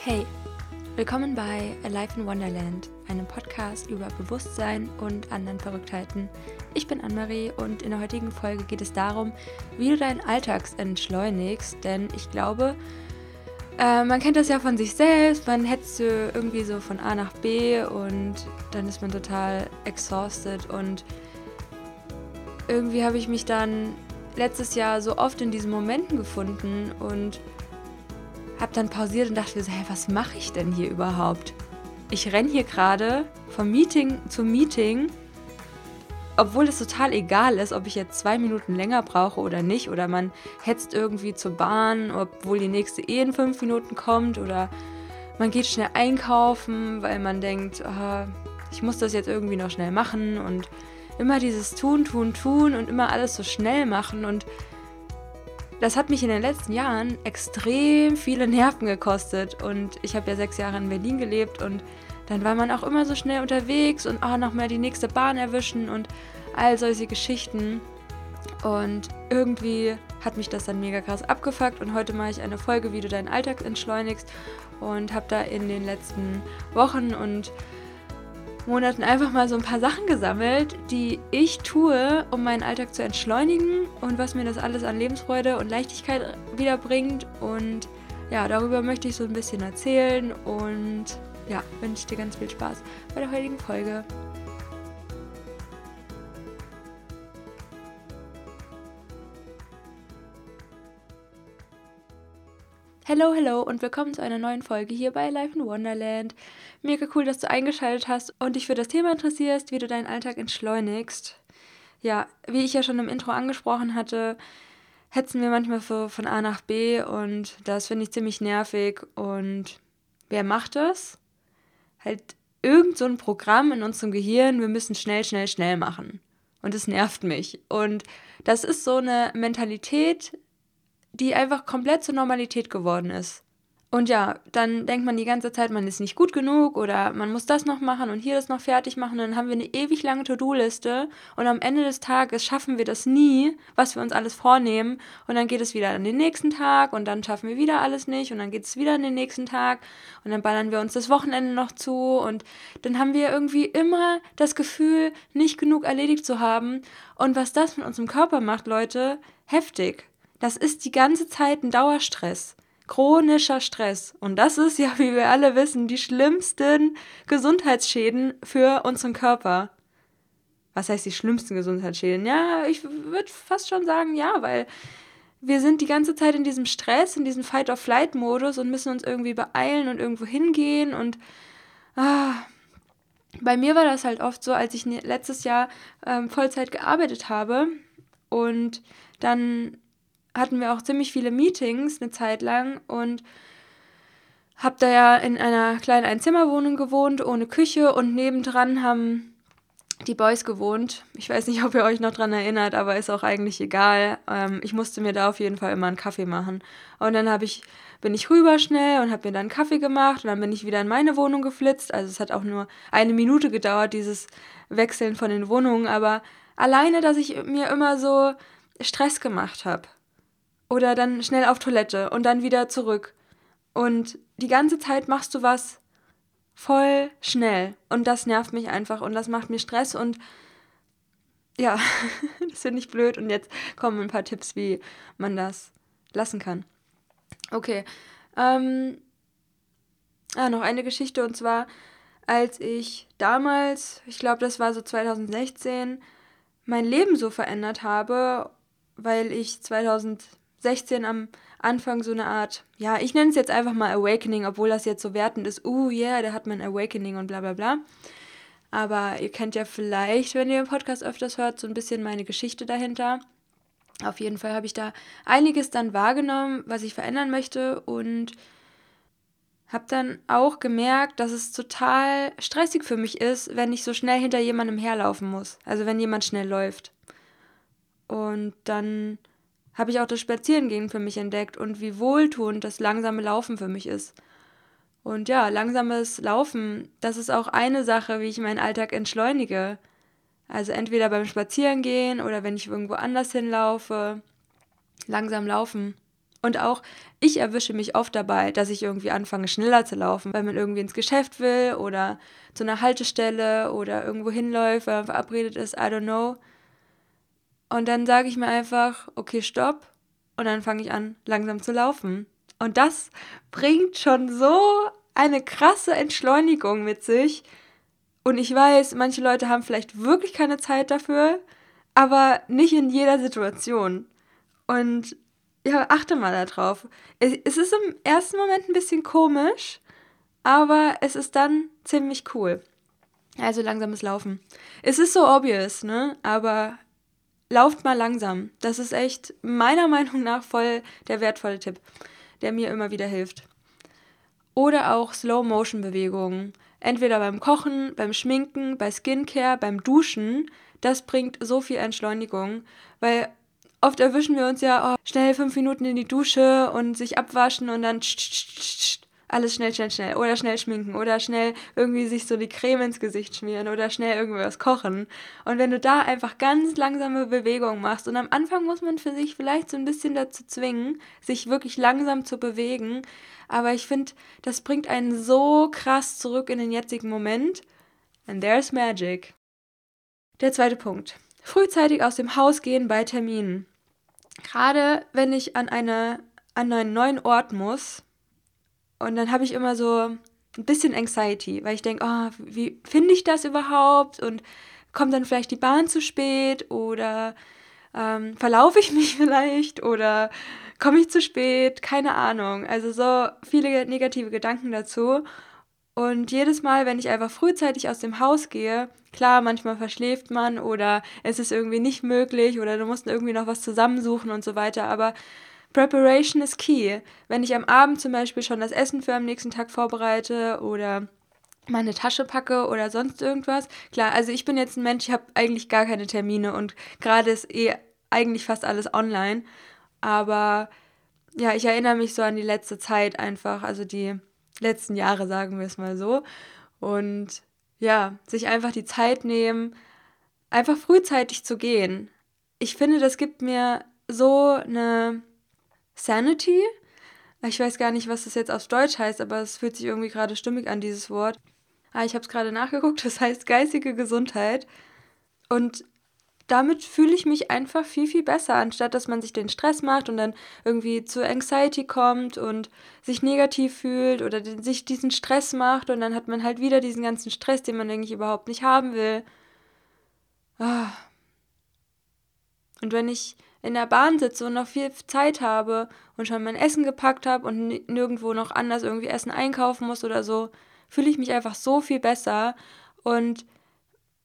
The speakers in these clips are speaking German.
Hey, willkommen bei Alive in Wonderland, einem Podcast über Bewusstsein und anderen Verrücktheiten. Ich bin Anne-Marie und in der heutigen Folge geht es darum, wie du deinen Alltag entschleunigst, denn ich glaube, äh, man kennt das ja von sich selbst, man hetzt irgendwie so von A nach B und dann ist man total exhausted und irgendwie habe ich mich dann letztes Jahr so oft in diesen Momenten gefunden und habe dann pausiert und dachte so, hey, was mache ich denn hier überhaupt? Ich renne hier gerade vom Meeting zu Meeting, obwohl es total egal ist, ob ich jetzt zwei Minuten länger brauche oder nicht. Oder man hetzt irgendwie zur Bahn, obwohl die nächste eh in fünf Minuten kommt. Oder man geht schnell einkaufen, weil man denkt, oh, ich muss das jetzt irgendwie noch schnell machen. Und immer dieses Tun, Tun, Tun und immer alles so schnell machen. Und das hat mich in den letzten Jahren extrem viele Nerven gekostet. Und ich habe ja sechs Jahre in Berlin gelebt und dann war man auch immer so schnell unterwegs und oh, noch mal die nächste Bahn erwischen und all solche Geschichten. Und irgendwie hat mich das dann mega krass abgefuckt und heute mache ich eine Folge, wie du deinen Alltag entschleunigst und habe da in den letzten Wochen und Monaten einfach mal so ein paar Sachen gesammelt, die ich tue, um meinen Alltag zu entschleunigen und was mir das alles an Lebensfreude und Leichtigkeit wiederbringt. Und ja, darüber möchte ich so ein bisschen erzählen und ja, wünsche dir ganz viel Spaß bei der heutigen Folge. Hallo, hallo und willkommen zu einer neuen Folge hier bei Life in Wonderland. Mega cool, dass du eingeschaltet hast und dich für das Thema interessierst, wie du deinen Alltag entschleunigst. Ja, wie ich ja schon im Intro angesprochen hatte, hetzen wir manchmal so von A nach B und das finde ich ziemlich nervig. Und wer macht das? Halt irgend so ein Programm in unserem Gehirn, wir müssen schnell, schnell, schnell machen. Und es nervt mich. Und das ist so eine Mentalität, die einfach komplett zur Normalität geworden ist. Und ja, dann denkt man die ganze Zeit, man ist nicht gut genug oder man muss das noch machen und hier das noch fertig machen. Und dann haben wir eine ewig lange To-Do-Liste und am Ende des Tages schaffen wir das nie, was wir uns alles vornehmen. Und dann geht es wieder an den nächsten Tag und dann schaffen wir wieder alles nicht und dann geht es wieder an den nächsten Tag und dann ballern wir uns das Wochenende noch zu und dann haben wir irgendwie immer das Gefühl, nicht genug erledigt zu haben. Und was das mit unserem Körper macht, Leute, heftig. Das ist die ganze Zeit ein Dauerstress. Chronischer Stress. Und das ist ja, wie wir alle wissen, die schlimmsten Gesundheitsschäden für unseren Körper. Was heißt die schlimmsten Gesundheitsschäden? Ja, ich würde fast schon sagen, ja, weil wir sind die ganze Zeit in diesem Stress, in diesem Fight-or-Flight-Modus und müssen uns irgendwie beeilen und irgendwo hingehen. Und ah, bei mir war das halt oft so, als ich ne, letztes Jahr ähm, Vollzeit gearbeitet habe und dann hatten wir auch ziemlich viele Meetings eine Zeit lang und habe da ja in einer kleinen Einzimmerwohnung gewohnt, ohne Küche und nebendran haben die Boys gewohnt. Ich weiß nicht, ob ihr euch noch dran erinnert, aber ist auch eigentlich egal. Ähm, ich musste mir da auf jeden Fall immer einen Kaffee machen. Und dann habe ich, bin ich rüber schnell und habe mir dann einen Kaffee gemacht und dann bin ich wieder in meine Wohnung geflitzt. Also es hat auch nur eine Minute gedauert, dieses Wechseln von den Wohnungen, aber alleine, dass ich mir immer so Stress gemacht habe. Oder dann schnell auf Toilette und dann wieder zurück. Und die ganze Zeit machst du was voll schnell. Und das nervt mich einfach und das macht mir Stress und ja, das finde ich blöd. Und jetzt kommen ein paar Tipps, wie man das lassen kann. Okay. Ähm, ah, noch eine Geschichte und zwar, als ich damals, ich glaube, das war so 2016, mein Leben so verändert habe, weil ich 2000 16 am Anfang so eine Art, ja, ich nenne es jetzt einfach mal Awakening, obwohl das jetzt so wertend ist, uh, yeah, der hat mein Awakening und bla bla bla. Aber ihr kennt ja vielleicht, wenn ihr den Podcast öfters hört, so ein bisschen meine Geschichte dahinter. Auf jeden Fall habe ich da einiges dann wahrgenommen, was ich verändern möchte und habe dann auch gemerkt, dass es total stressig für mich ist, wenn ich so schnell hinter jemandem herlaufen muss. Also wenn jemand schnell läuft. Und dann habe ich auch das Spazierengehen für mich entdeckt und wie wohltuend das langsame Laufen für mich ist. Und ja, langsames Laufen, das ist auch eine Sache, wie ich meinen Alltag entschleunige. Also entweder beim Spazierengehen oder wenn ich irgendwo anders hinlaufe. Langsam laufen. Und auch ich erwische mich oft dabei, dass ich irgendwie anfange, schneller zu laufen, weil man irgendwie ins Geschäft will oder zu einer Haltestelle oder irgendwo hinläuft, weil man verabredet ist, I don't know. Und dann sage ich mir einfach, okay, stopp. Und dann fange ich an, langsam zu laufen. Und das bringt schon so eine krasse Entschleunigung mit sich. Und ich weiß, manche Leute haben vielleicht wirklich keine Zeit dafür, aber nicht in jeder Situation. Und ja, achte mal darauf. Es, ist im ersten Moment ein bisschen komisch, aber es ist dann ziemlich cool. Also langsames Laufen. Es ist so obvious, ne? Aber lauft mal langsam. Das ist echt meiner Meinung nach voll der wertvolle Tipp, der mir immer wieder hilft. Oder auch Slow-Motion-Bewegungen. Entweder beim Kochen, beim Schminken, bei Skincare, beim Duschen. Das bringt so viel Entschleunigung, weil oft erwischen wir uns ja, oh, schnell fünf Minuten in die Dusche und sich abwaschen und dann alles schnell, schnell, schnell. Oder schnell schminken oder schnell irgendwie sich so die Creme ins Gesicht schmieren oder schnell irgendwas kochen. Und wenn du da einfach ganz langsame Bewegungen machst und am Anfang muss man für sich vielleicht so ein bisschen dazu zwingen, sich wirklich langsam zu bewegen. Aber ich finde, das bringt einen so krass zurück in den jetzigen Moment. And there's magic. Der zweite Punkt. Frühzeitig aus dem Haus gehen bei Terminen. Gerade wenn ich an, eine, an einen neuen Ort muss, und dann habe ich immer so ein bisschen Anxiety, weil ich denke, oh, wie finde ich das überhaupt? Und kommt dann vielleicht die Bahn zu spät oder ähm, verlaufe ich mich vielleicht oder komme ich zu spät? Keine Ahnung. Also so viele negative Gedanken dazu. Und jedes Mal, wenn ich einfach frühzeitig aus dem Haus gehe, klar, manchmal verschläft man oder es ist irgendwie nicht möglich oder du musst irgendwie noch was zusammensuchen und so weiter, aber Preparation is key. Wenn ich am Abend zum Beispiel schon das Essen für am nächsten Tag vorbereite oder meine Tasche packe oder sonst irgendwas. Klar, also ich bin jetzt ein Mensch, ich habe eigentlich gar keine Termine und gerade ist eh eigentlich fast alles online. Aber ja, ich erinnere mich so an die letzte Zeit einfach, also die letzten Jahre, sagen wir es mal so. Und ja, sich einfach die Zeit nehmen, einfach frühzeitig zu gehen. Ich finde, das gibt mir so eine Sanity. Ich weiß gar nicht, was das jetzt auf Deutsch heißt, aber es fühlt sich irgendwie gerade stimmig an, dieses Wort. Ah, ich habe es gerade nachgeguckt, das heißt geistige Gesundheit. Und damit fühle ich mich einfach viel, viel besser, anstatt dass man sich den Stress macht und dann irgendwie zu Anxiety kommt und sich negativ fühlt oder den, sich diesen Stress macht und dann hat man halt wieder diesen ganzen Stress, den man eigentlich überhaupt nicht haben will. Ah. Und wenn ich in der Bahn sitze und noch viel Zeit habe und schon mein Essen gepackt habe und nirgendwo noch anders irgendwie Essen einkaufen muss oder so, fühle ich mich einfach so viel besser und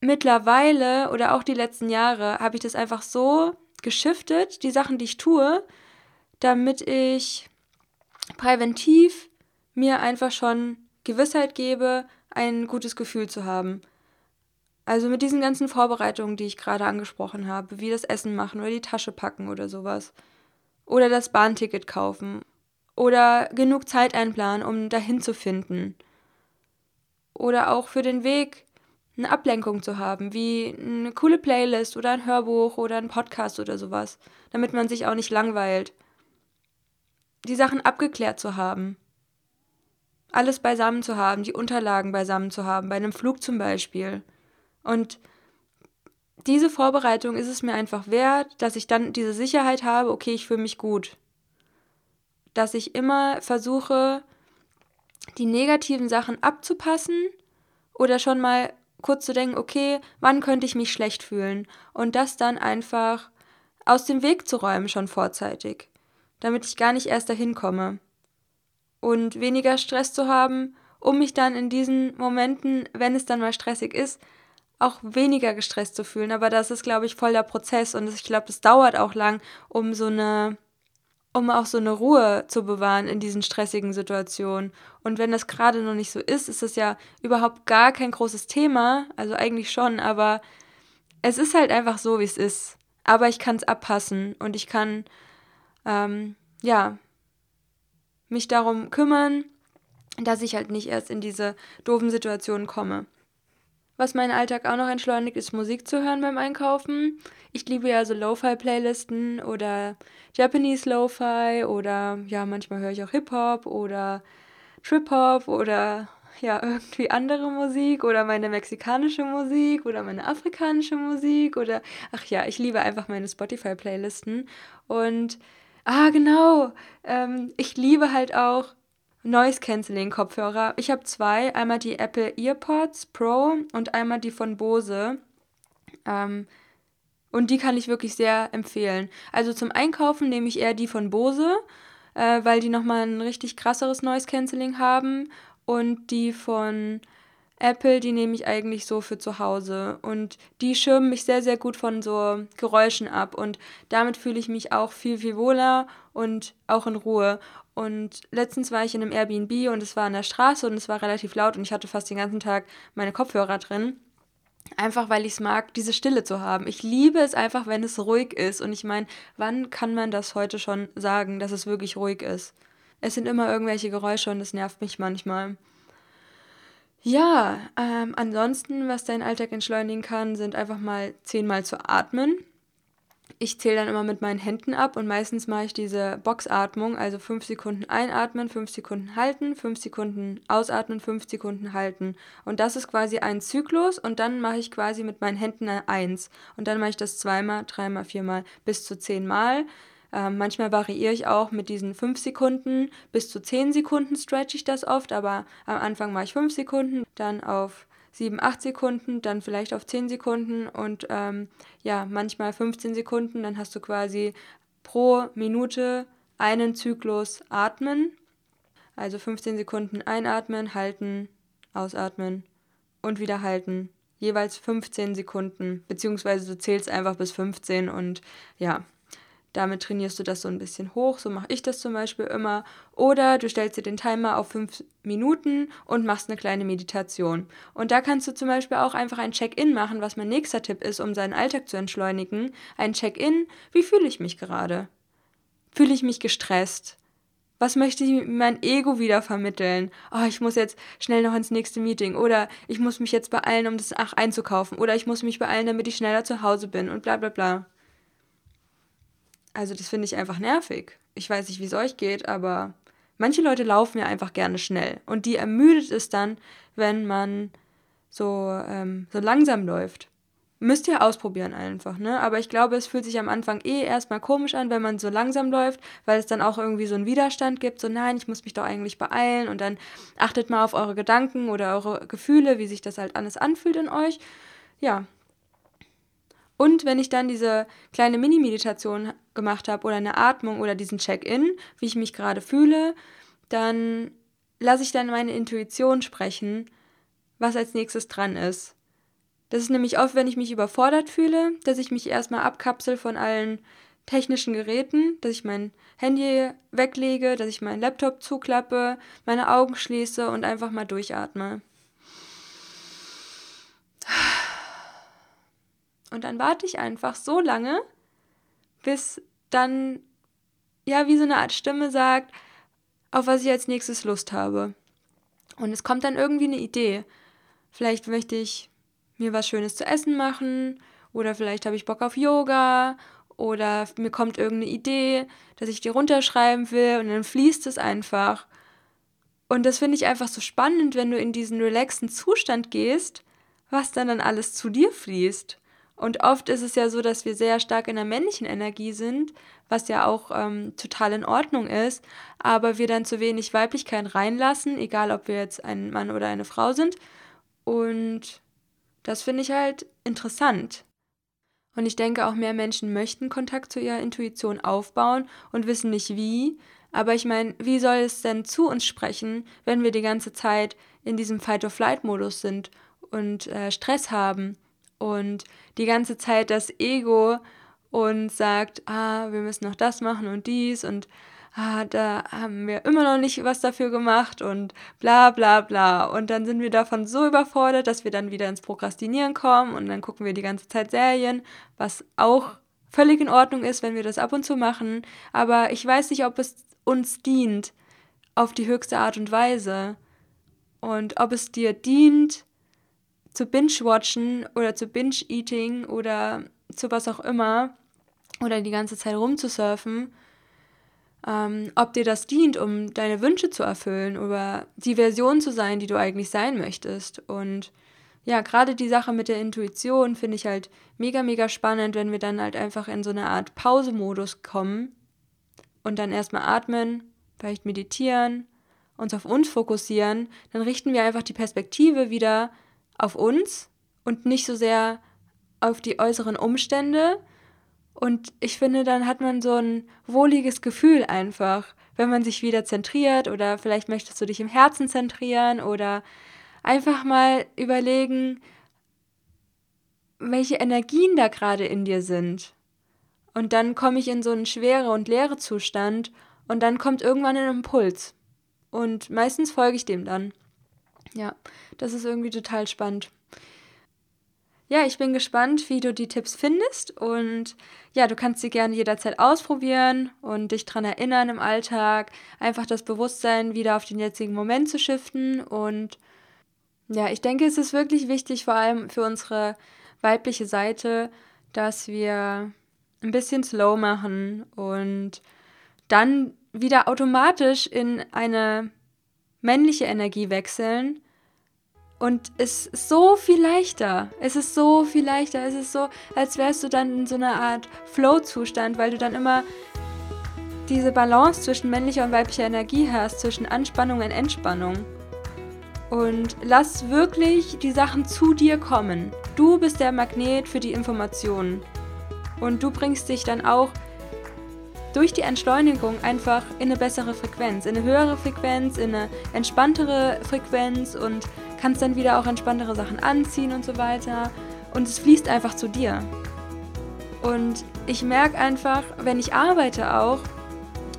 mittlerweile oder auch die letzten Jahre habe ich das einfach so geschiftet, die Sachen, die ich tue, damit ich präventiv mir einfach schon Gewissheit gebe, ein gutes Gefühl zu haben. Also mit diesen ganzen Vorbereitungen, die ich gerade angesprochen habe, wie das Essen machen oder die Tasche packen oder sowas. Oder das Bahnticket kaufen. Oder genug Zeit einplanen, um dahin zu finden. Oder auch für den Weg eine Ablenkung zu haben, wie eine coole Playlist oder ein Hörbuch oder ein Podcast oder sowas, damit man sich auch nicht langweilt. Die Sachen abgeklärt zu haben. Alles beisammen zu haben, die Unterlagen beisammen zu haben, bei einem Flug zum Beispiel. Und diese Vorbereitung ist es mir einfach wert, dass ich dann diese Sicherheit habe, okay, ich fühle mich gut. Dass ich immer versuche, die negativen Sachen abzupassen oder schon mal kurz zu denken, okay, wann könnte ich mich schlecht fühlen? Und das dann einfach aus dem Weg zu räumen, schon vorzeitig, damit ich gar nicht erst dahin komme. Und weniger Stress zu haben, um mich dann in diesen Momenten, wenn es dann mal stressig ist, auch weniger gestresst zu fühlen. Aber das ist, glaube ich, voll der Prozess und ich glaube, das dauert auch lang, um so eine um auch so eine Ruhe zu bewahren in diesen stressigen Situationen. Und wenn das gerade noch nicht so ist, ist es ja überhaupt gar kein großes Thema. Also eigentlich schon, aber es ist halt einfach so, wie es ist. Aber ich kann es abpassen und ich kann, ähm, ja, mich darum kümmern, dass ich halt nicht erst in diese doofen Situationen komme. Was meinen Alltag auch noch entschleunigt, ist Musik zu hören beim Einkaufen. Ich liebe ja so Lo-Fi-Playlisten oder Japanese Lo-Fi oder ja, manchmal höre ich auch Hip-Hop oder Trip-Hop oder ja, irgendwie andere Musik oder meine mexikanische Musik oder meine afrikanische Musik oder ach ja, ich liebe einfach meine Spotify-Playlisten. Und ah, genau, ähm, ich liebe halt auch Noise Cancelling Kopfhörer. Ich habe zwei, einmal die Apple EarPods Pro und einmal die von Bose. Ähm, und die kann ich wirklich sehr empfehlen. Also zum Einkaufen nehme ich eher die von Bose, äh, weil die nochmal ein richtig krasseres Noise Cancelling haben. Und die von Apple, die nehme ich eigentlich so für zu Hause. Und die schirmen mich sehr, sehr gut von so Geräuschen ab. Und damit fühle ich mich auch viel, viel wohler und auch in Ruhe. Und letztens war ich in einem Airbnb und es war an der Straße und es war relativ laut und ich hatte fast den ganzen Tag meine Kopfhörer drin. Einfach weil ich es mag, diese Stille zu haben. Ich liebe es einfach, wenn es ruhig ist. Und ich meine, wann kann man das heute schon sagen, dass es wirklich ruhig ist? Es sind immer irgendwelche Geräusche und es nervt mich manchmal. Ja, ähm, ansonsten, was deinen Alltag entschleunigen kann, sind einfach mal zehnmal zu atmen ich zähle dann immer mit meinen Händen ab und meistens mache ich diese Boxatmung, also 5 Sekunden einatmen, 5 Sekunden halten, 5 Sekunden ausatmen, 5 Sekunden halten. Und das ist quasi ein Zyklus und dann mache ich quasi mit meinen Händen eine 1. Und dann mache ich das zweimal, dreimal, viermal, bis zu zehnmal. Ähm, manchmal variiere ich auch mit diesen 5 Sekunden, bis zu 10 Sekunden stretch ich das oft, aber am Anfang mache ich 5 Sekunden, dann auf 7, 8 Sekunden, dann vielleicht auf 10 Sekunden und ähm, ja, manchmal 15 Sekunden. Dann hast du quasi pro Minute einen Zyklus atmen. Also 15 Sekunden einatmen, halten, ausatmen und wieder halten. Jeweils 15 Sekunden, beziehungsweise du zählst einfach bis 15 und ja, damit trainierst du das so ein bisschen hoch. So mache ich das zum Beispiel immer. Oder du stellst dir den Timer auf fünf Minuten und machst eine kleine Meditation. Und da kannst du zum Beispiel auch einfach ein Check-in machen, was mein nächster Tipp ist, um seinen Alltag zu entschleunigen. Ein Check-in, wie fühle ich mich gerade? Fühle ich mich gestresst? Was möchte ich mein Ego wieder vermitteln? Oh, ich muss jetzt schnell noch ins nächste Meeting. Oder ich muss mich jetzt beeilen, um das Ach einzukaufen. Oder ich muss mich beeilen, damit ich schneller zu Hause bin und bla bla bla. Also das finde ich einfach nervig. Ich weiß nicht, wie es euch geht, aber manche Leute laufen ja einfach gerne schnell. Und die ermüdet es dann, wenn man so, ähm, so langsam läuft. Müsst ihr ausprobieren einfach, ne? Aber ich glaube, es fühlt sich am Anfang eh erstmal komisch an, wenn man so langsam läuft, weil es dann auch irgendwie so einen Widerstand gibt, so nein, ich muss mich doch eigentlich beeilen und dann achtet mal auf eure Gedanken oder eure Gefühle, wie sich das halt alles anfühlt in euch. Ja, und wenn ich dann diese kleine Mini-Meditation gemacht habe oder eine Atmung oder diesen Check-in, wie ich mich gerade fühle, dann lasse ich dann meine Intuition sprechen, was als nächstes dran ist. Das ist nämlich oft, wenn ich mich überfordert fühle, dass ich mich erstmal abkapsel von allen technischen Geräten, dass ich mein Handy weglege, dass ich meinen Laptop zuklappe, meine Augen schließe und einfach mal durchatme. Und dann warte ich einfach so lange, bis dann, ja, wie so eine Art Stimme sagt, auf was ich als nächstes Lust habe. Und es kommt dann irgendwie eine Idee. Vielleicht möchte ich mir was Schönes zu essen machen oder vielleicht habe ich Bock auf Yoga oder mir kommt irgendeine Idee, dass ich die runterschreiben will und dann fließt es einfach. Und das finde ich einfach so spannend, wenn du in diesen relaxten Zustand gehst, was dann dann alles zu dir fließt. Und oft ist es ja so, dass wir sehr stark in der männlichen Energie sind, was ja auch ähm, total in Ordnung ist, aber wir dann zu wenig Weiblichkeit reinlassen, egal ob wir jetzt ein Mann oder eine Frau sind. Und das finde ich halt interessant. Und ich denke, auch mehr Menschen möchten Kontakt zu ihrer Intuition aufbauen und wissen nicht wie. Aber ich meine, wie soll es denn zu uns sprechen, wenn wir die ganze Zeit in diesem Fight-or-Flight-Modus sind und äh, Stress haben? Und die ganze Zeit das Ego und sagt, ah, wir müssen noch das machen und dies und ah, da haben wir immer noch nicht was dafür gemacht und bla bla bla. Und dann sind wir davon so überfordert, dass wir dann wieder ins Prokrastinieren kommen und dann gucken wir die ganze Zeit Serien, was auch völlig in Ordnung ist, wenn wir das ab und zu machen. Aber ich weiß nicht, ob es uns dient auf die höchste Art und Weise und ob es dir dient, zu Binge-Watchen oder zu Binge-Eating oder zu was auch immer oder die ganze Zeit rumzusurfen, ähm, ob dir das dient, um deine Wünsche zu erfüllen oder die Version zu sein, die du eigentlich sein möchtest. Und ja, gerade die Sache mit der Intuition finde ich halt mega, mega spannend, wenn wir dann halt einfach in so eine Art Pausemodus kommen und dann erstmal atmen, vielleicht meditieren, uns auf uns fokussieren, dann richten wir einfach die Perspektive wieder auf uns und nicht so sehr auf die äußeren Umstände. Und ich finde, dann hat man so ein wohliges Gefühl einfach, wenn man sich wieder zentriert oder vielleicht möchtest du dich im Herzen zentrieren oder einfach mal überlegen, welche Energien da gerade in dir sind. Und dann komme ich in so einen schwere und leere Zustand und dann kommt irgendwann ein Impuls. Und meistens folge ich dem dann. Ja, das ist irgendwie total spannend. Ja, ich bin gespannt, wie du die Tipps findest und ja, du kannst sie gerne jederzeit ausprobieren und dich daran erinnern im Alltag, einfach das Bewusstsein wieder auf den jetzigen Moment zu shiften und ja, ich denke, es ist wirklich wichtig, vor allem für unsere weibliche Seite, dass wir ein bisschen slow machen und dann wieder automatisch in eine männliche Energie wechseln. Und es ist so viel leichter. Es ist so viel leichter. Es ist so, als wärst du dann in so einer Art Flow-Zustand, weil du dann immer diese Balance zwischen männlicher und weiblicher Energie hast, zwischen Anspannung und Entspannung. Und lass wirklich die Sachen zu dir kommen. Du bist der Magnet für die Informationen. Und du bringst dich dann auch durch die Entschleunigung einfach in eine bessere Frequenz, in eine höhere Frequenz, in eine entspanntere Frequenz und kannst dann wieder auch entspanntere Sachen anziehen und so weiter. Und es fließt einfach zu dir. Und ich merke einfach, wenn ich arbeite auch,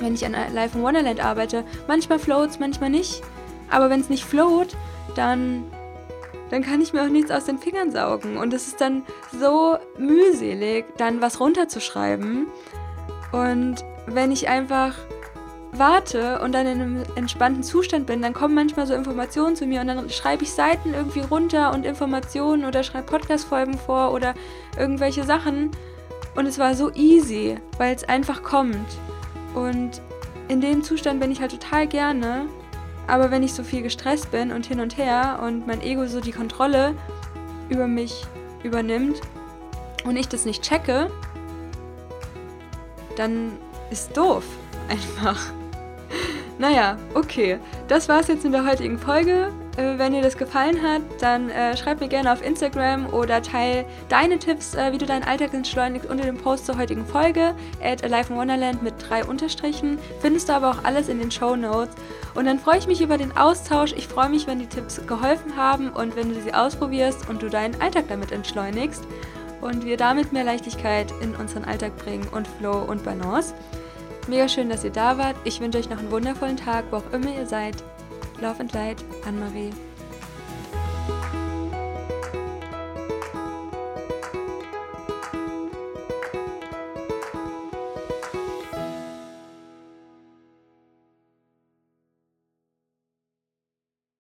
wenn ich an Life in Wonderland arbeite, manchmal float es, manchmal nicht. Aber wenn es nicht float, dann, dann kann ich mir auch nichts aus den Fingern saugen. Und es ist dann so mühselig, dann was runterzuschreiben. Und wenn ich einfach warte und dann in einem entspannten Zustand bin, dann kommen manchmal so Informationen zu mir und dann schreibe ich Seiten irgendwie runter und Informationen oder schreibe Podcast-Folgen vor oder irgendwelche Sachen. Und es war so easy, weil es einfach kommt. Und in dem Zustand bin ich halt total gerne aber wenn ich so viel gestresst bin und hin und her und mein Ego so die Kontrolle über mich übernimmt und ich das nicht checke, dann ist doof. Einfach. Naja, okay. Das war's jetzt in der heutigen Folge. Äh, wenn dir das gefallen hat, dann äh, schreib mir gerne auf Instagram oder teil deine Tipps, äh, wie du deinen Alltag entschleunigst unter dem Post zur heutigen Folge. At Alive in Wonderland mit drei Unterstrichen. Findest du aber auch alles in den Show Notes. Und dann freue ich mich über den Austausch. Ich freue mich, wenn die Tipps geholfen haben und wenn du sie ausprobierst und du deinen Alltag damit entschleunigst und wir damit mehr Leichtigkeit in unseren Alltag bringen und Flow und Balance. Mega schön, dass ihr da wart. Ich wünsche euch noch einen wundervollen Tag, wo auch immer ihr seid. Love and Light, Anne-Marie.